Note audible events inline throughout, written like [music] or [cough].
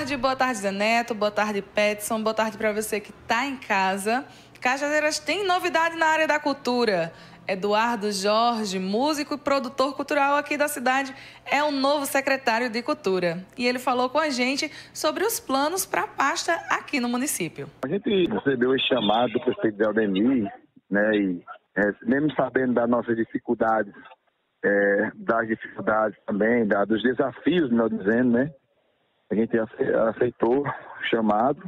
tarde, boa tarde, Zé Neto, boa tarde, Petson, boa tarde para você que está em casa. Cajazeiras tem novidade na área da cultura. Eduardo Jorge, músico e produtor cultural aqui da cidade, é o novo secretário de Cultura. E ele falou com a gente sobre os planos para a pasta aqui no município. A gente recebeu esse chamado do prefeito de Aldemir, né, e é, mesmo sabendo das nossas dificuldades, é, das dificuldades também, da, dos desafios, melhor dizendo, né, a gente aceitou o chamado.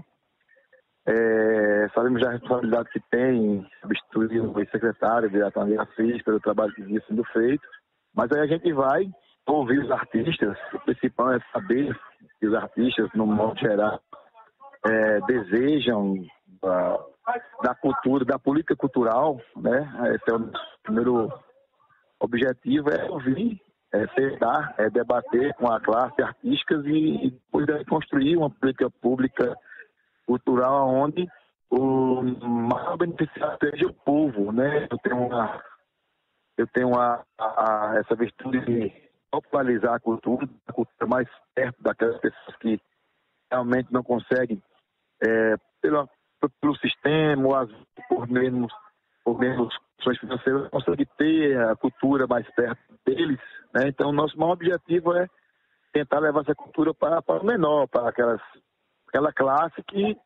É, sabemos da responsabilidade que tem substituir o ex-secretário de Atanasia Assis pelo trabalho que vinha sendo feito, mas aí a gente vai ouvir os artistas, o principal é saber que os artistas, no modo geral, é, desejam da, da, cultura, da política cultural, né? Esse é o nosso primeiro objetivo, é ouvir, é sentar, é debater com a classe artística e, e depois construir uma política pública cultural onde o maior beneficiário seja o povo, né? Eu tenho uma, eu tenho a, a, essa virtude de popularizar a cultura, a cultura mais perto daquelas pessoas que realmente não conseguem, é, pelo, pelo sistema, ou por menos, por menos condições financeiras, conseguem ter a cultura mais perto deles. Né? Então, nosso maior objetivo é tentar levar essa cultura para, para o menor, para aquelas aquela classe que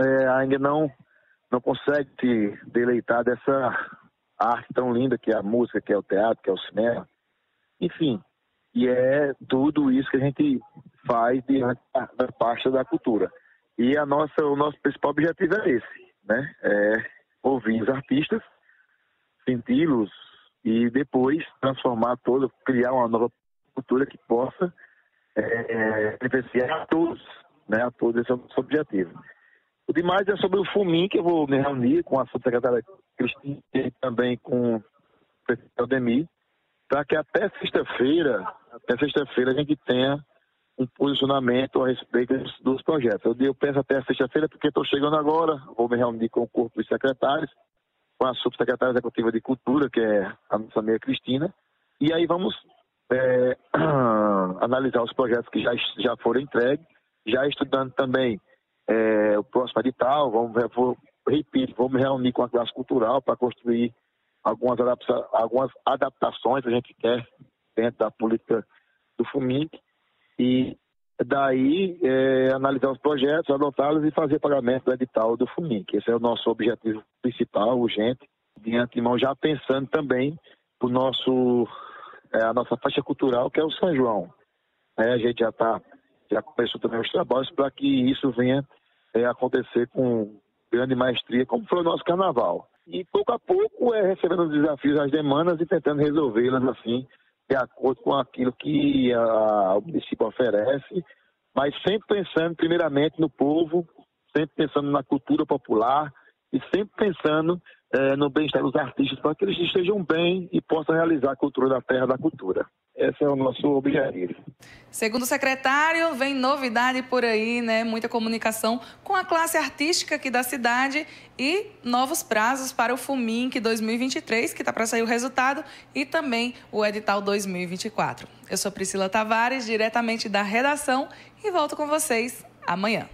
é, ainda não, não consegue se deleitar dessa arte tão linda que é a música, que é o teatro, que é o cinema. Enfim, e é tudo isso que a gente faz diante da pasta da cultura. E a nossa, o nosso principal objetivo é esse, né? É ouvir os artistas, senti-los e depois transformar todo, criar uma nova cultura que possa é, é beneficiar a todos, né, a todos esse é o nosso objetivo. O demais é sobre o FUMIN, que eu vou me reunir com a subsecretária Cristina e também com o prefeito Aldemir, para que até sexta-feira, até sexta-feira a gente tenha um posicionamento a respeito dos, dos projetos. Eu, eu penso até sexta-feira porque estou chegando agora, vou me reunir com o corpo de secretários, com a subsecretária executiva de cultura, que é a nossa amiga Cristina, e aí vamos é, [clears throat] analisar os projetos que já, já foram entregues. Já estudando também é, o próximo edital, vamos, vou, repito, vamos reunir com a classe cultural para construir algumas, adapta algumas adaptações que a gente quer dentro da política do FUMIC e daí é, analisar os projetos, adotá-los e fazer pagamento do edital do FUMIC. Esse é o nosso objetivo principal, urgente, de antemão já pensando também o nosso é, a nossa faixa cultural, que é o São João. É, a gente já está já começou também os trabalhos para que isso venha é, acontecer com grande maestria, como foi o nosso carnaval. E pouco a pouco é recebendo os desafios, as demandas e tentando resolvê-las assim, de acordo com aquilo que a, o município oferece, mas sempre pensando primeiramente no povo, sempre pensando na cultura popular e sempre pensando é, no bem-estar dos artistas, para que eles estejam bem e possam realizar a cultura da terra da cultura. Esse é o nosso objetivo. Segundo o secretário, vem novidade por aí, né? Muita comunicação com a classe artística aqui da cidade e novos prazos para o FUMINC 2023, que está para sair o resultado, e também o edital 2024. Eu sou Priscila Tavares, diretamente da redação, e volto com vocês amanhã.